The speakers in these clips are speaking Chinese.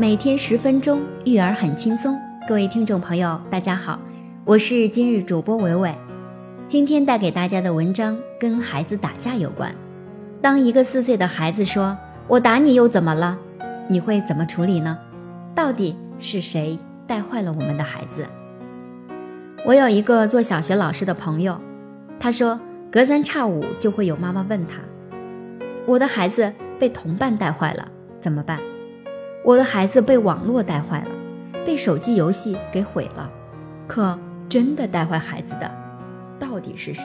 每天十分钟，育儿很轻松。各位听众朋友，大家好，我是今日主播伟伟。今天带给大家的文章跟孩子打架有关。当一个四岁的孩子说“我打你又怎么了”，你会怎么处理呢？到底是谁带坏了我们的孩子？我有一个做小学老师的朋友，他说隔三差五就会有妈妈问他：“我的孩子被同伴带坏了，怎么办？我的孩子被网络带坏了，被手机游戏给毁了。可真的带坏孩子的，到底是谁？”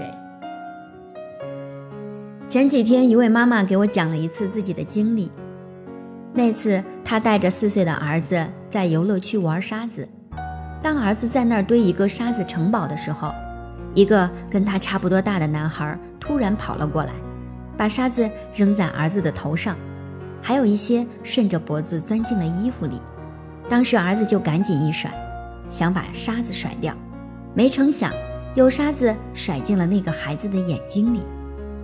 前几天，一位妈妈给我讲了一次自己的经历。那次，她带着四岁的儿子在游乐区玩沙子。当儿子在那儿堆一个沙子城堡的时候，一个跟他差不多大的男孩突然跑了过来，把沙子扔在儿子的头上，还有一些顺着脖子钻进了衣服里。当时儿子就赶紧一甩，想把沙子甩掉，没成想有沙子甩进了那个孩子的眼睛里。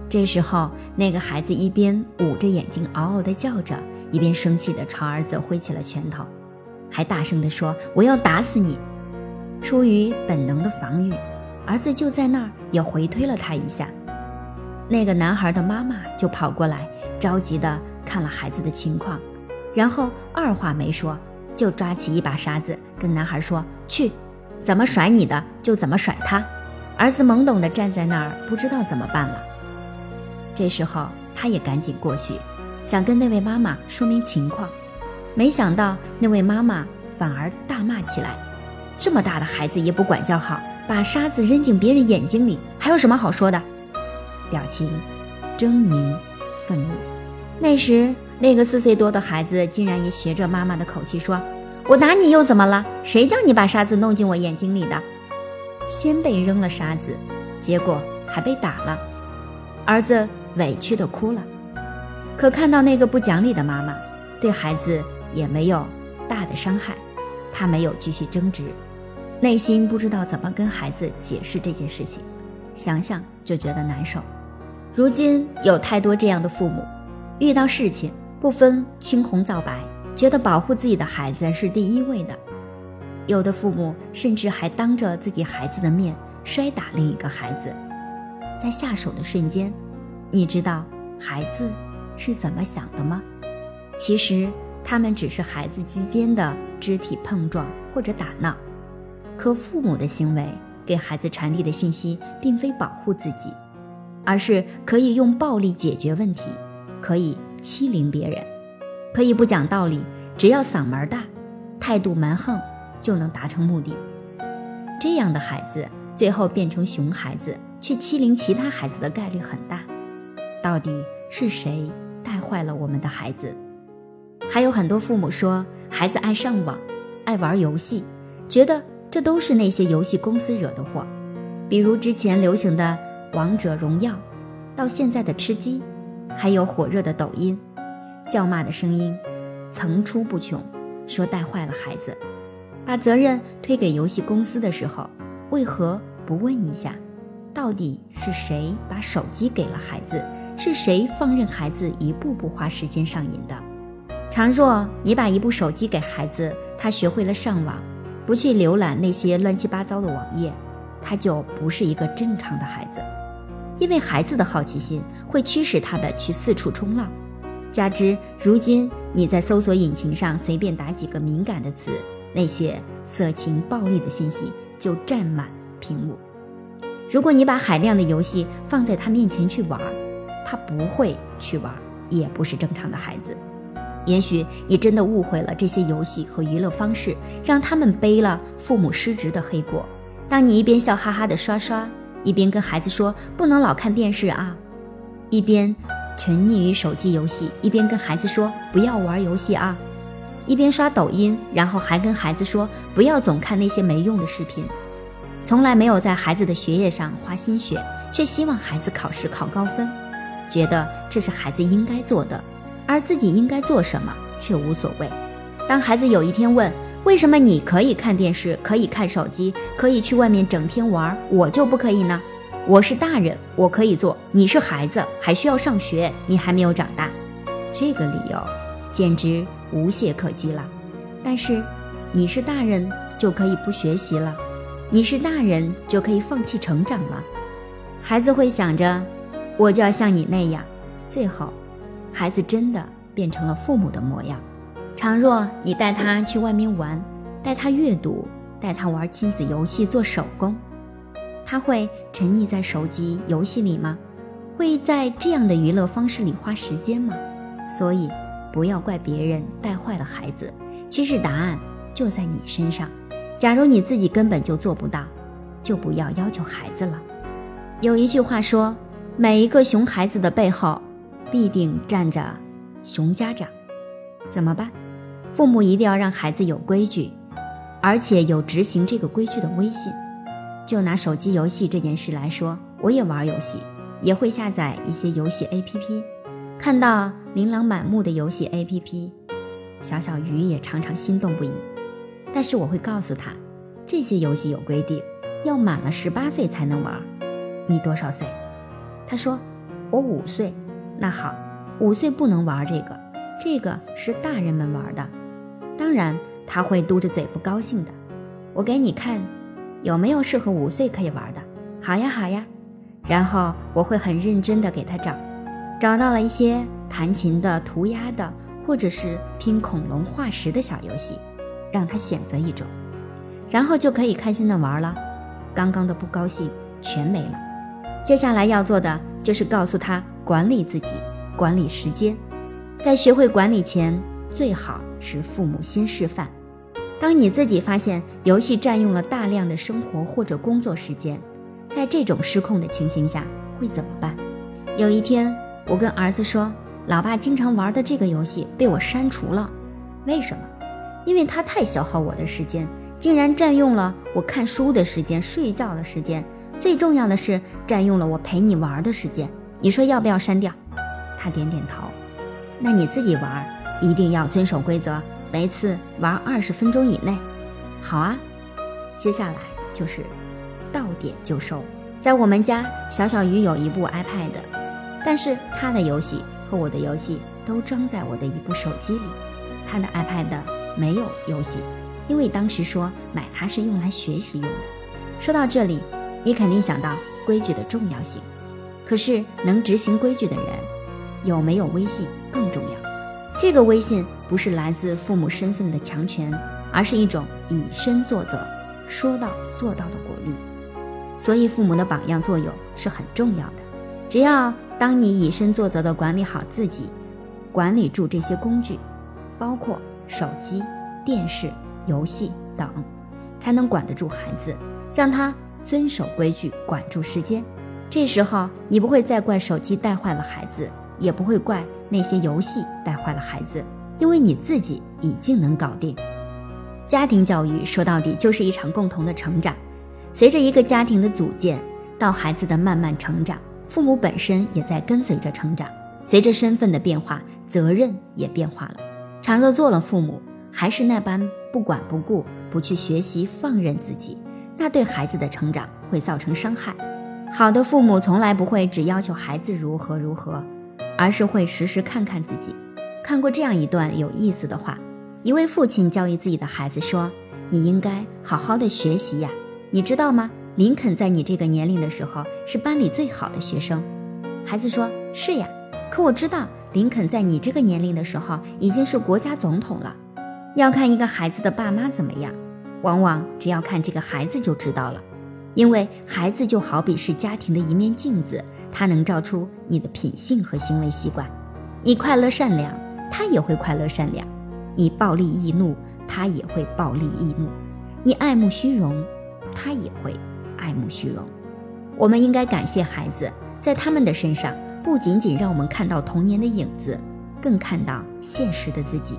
这时候，那个孩子一边捂着眼睛嗷嗷地叫着，一边生气地朝儿子挥起了拳头，还大声地说：“我要打死你！”出于本能的防御，儿子就在那儿也回推了他一下。那个男孩的妈妈就跑过来，着急地看了孩子的情况，然后二话没说，就抓起一把沙子跟男孩说：“去，怎么甩你的就怎么甩他。”儿子懵懂地站在那儿，不知道怎么办了。这时候，他也赶紧过去，想跟那位妈妈说明情况，没想到那位妈妈反而大骂起来。这么大的孩子也不管教好，把沙子扔进别人眼睛里，还有什么好说的？表情狰狞、愤怒。那时，那个四岁多的孩子竟然也学着妈妈的口气说：“我打你又怎么了？谁叫你把沙子弄进我眼睛里的？”先被扔了沙子，结果还被打了。儿子委屈的哭了。可看到那个不讲理的妈妈，对孩子也没有大的伤害，他没有继续争执。内心不知道怎么跟孩子解释这件事情，想想就觉得难受。如今有太多这样的父母，遇到事情不分青红皂白，觉得保护自己的孩子是第一位的。有的父母甚至还当着自己孩子的面摔打另一个孩子。在下手的瞬间，你知道孩子是怎么想的吗？其实他们只是孩子之间的肢体碰撞或者打闹。可父母的行为给孩子传递的信息，并非保护自己，而是可以用暴力解决问题，可以欺凌别人，可以不讲道理，只要嗓门大，态度蛮横，就能达成目的。这样的孩子最后变成熊孩子，去欺凌其他孩子的概率很大。到底是谁带坏了我们的孩子？还有很多父母说，孩子爱上网，爱玩游戏，觉得。这都是那些游戏公司惹的祸，比如之前流行的《王者荣耀》，到现在的吃鸡，还有火热的抖音，叫骂的声音层出不穷，说带坏了孩子。把责任推给游戏公司的时候，为何不问一下，到底是谁把手机给了孩子？是谁放任孩子一步步花时间上瘾的？倘若你把一部手机给孩子，他学会了上网。不去浏览那些乱七八糟的网页，他就不是一个正常的孩子。因为孩子的好奇心会驱使他们去四处冲浪。加之如今你在搜索引擎上随便打几个敏感的词，那些色情暴力的信息就占满屏幕。如果你把海量的游戏放在他面前去玩，他不会去玩，也不是正常的孩子。也许你真的误会了这些游戏和娱乐方式，让他们背了父母失职的黑锅。当你一边笑哈哈的刷刷，一边跟孩子说不能老看电视啊，一边沉溺于手机游戏，一边跟孩子说不要玩游戏啊，一边刷抖音，然后还跟孩子说不要总看那些没用的视频，从来没有在孩子的学业上花心血，却希望孩子考试考高分，觉得这是孩子应该做的。而自己应该做什么却无所谓。当孩子有一天问：“为什么你可以看电视，可以看手机，可以去外面整天玩，我就不可以呢？”我是大人，我可以做；你是孩子，还需要上学，你还没有长大。这个理由简直无懈可击了。但是，你是大人就可以不学习了，你是大人就可以放弃成长了。孩子会想着，我就要像你那样。最后，孩子真的变成了父母的模样。倘若你带他去外面玩，带他阅读，带他玩亲子游戏、做手工，他会沉溺在手机游戏里吗？会在这样的娱乐方式里花时间吗？所以，不要怪别人带坏了孩子，其实答案就在你身上。假如你自己根本就做不到，就不要要求孩子了。有一句话说：“每一个熊孩子的背后，必定站着熊家长。”怎么办？父母一定要让孩子有规矩，而且有执行这个规矩的威信。就拿手机游戏这件事来说，我也玩游戏，也会下载一些游戏 APP。看到琳琅满目的游戏 APP，小小鱼也常常心动不已。但是我会告诉他，这些游戏有规定，要满了十八岁才能玩。你多少岁？他说我五岁。那好，五岁不能玩这个，这个是大人们玩的。当然他会嘟着嘴不高兴的。我给你看，有没有适合五岁可以玩的？好呀好呀。然后我会很认真的给他找。找到了一些弹琴的、涂鸦的，或者是拼恐龙化石的小游戏，让他选择一种，然后就可以开心的玩了。刚刚的不高兴全没了。接下来要做的就是告诉他管理自己，管理时间。在学会管理前，最好是父母先示范。当你自己发现游戏占用了大量的生活或者工作时间，在这种失控的情形下会怎么办？有一天。我跟儿子说，老爸经常玩的这个游戏被我删除了，为什么？因为它太消耗我的时间，竟然占用了我看书的时间、睡觉的时间，最重要的是占用了我陪你玩的时间。你说要不要删掉？他点点头。那你自己玩，一定要遵守规则，每次玩二十分钟以内。好啊。接下来就是到点就收。在我们家，小小鱼有一部 iPad。但是他的游戏和我的游戏都装在我的一部手机里，他的 iPad 没有游戏，因为当时说买它是用来学习用的。说到这里，你肯定想到规矩的重要性，可是能执行规矩的人有没有威信更重要。这个威信不是来自父母身份的强权，而是一种以身作则、说到做到的果律。所以父母的榜样作用是很重要的，只要。当你以身作则地管理好自己，管理住这些工具，包括手机、电视、游戏等，才能管得住孩子，让他遵守规矩，管住时间。这时候，你不会再怪手机带坏了孩子，也不会怪那些游戏带坏了孩子，因为你自己已经能搞定。家庭教育说到底就是一场共同的成长，随着一个家庭的组建，到孩子的慢慢成长。父母本身也在跟随着成长，随着身份的变化，责任也变化了。倘若做了父母，还是那般不管不顾，不去学习，放任自己，那对孩子的成长会造成伤害。好的父母从来不会只要求孩子如何如何，而是会时时看看自己。看过这样一段有意思的话：一位父亲教育自己的孩子说：“你应该好好的学习呀，你知道吗？”林肯在你这个年龄的时候是班里最好的学生，孩子说：“是呀，可我知道林肯在你这个年龄的时候已经是国家总统了。”要看一个孩子的爸妈怎么样，往往只要看这个孩子就知道了，因为孩子就好比是家庭的一面镜子，他能照出你的品性和行为习惯。你快乐善良，他也会快乐善良；你暴力易怒，他也会暴力易怒；你爱慕虚荣，他也会。爱慕虚荣，我们应该感谢孩子，在他们的身上不仅仅让我们看到童年的影子，更看到现实的自己，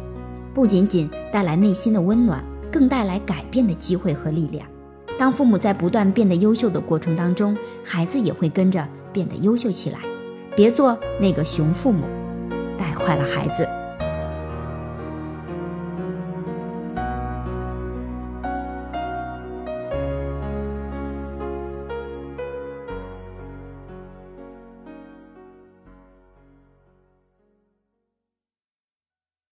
不仅仅带来内心的温暖，更带来改变的机会和力量。当父母在不断变得优秀的过程当中，孩子也会跟着变得优秀起来。别做那个熊父母，带坏了孩子。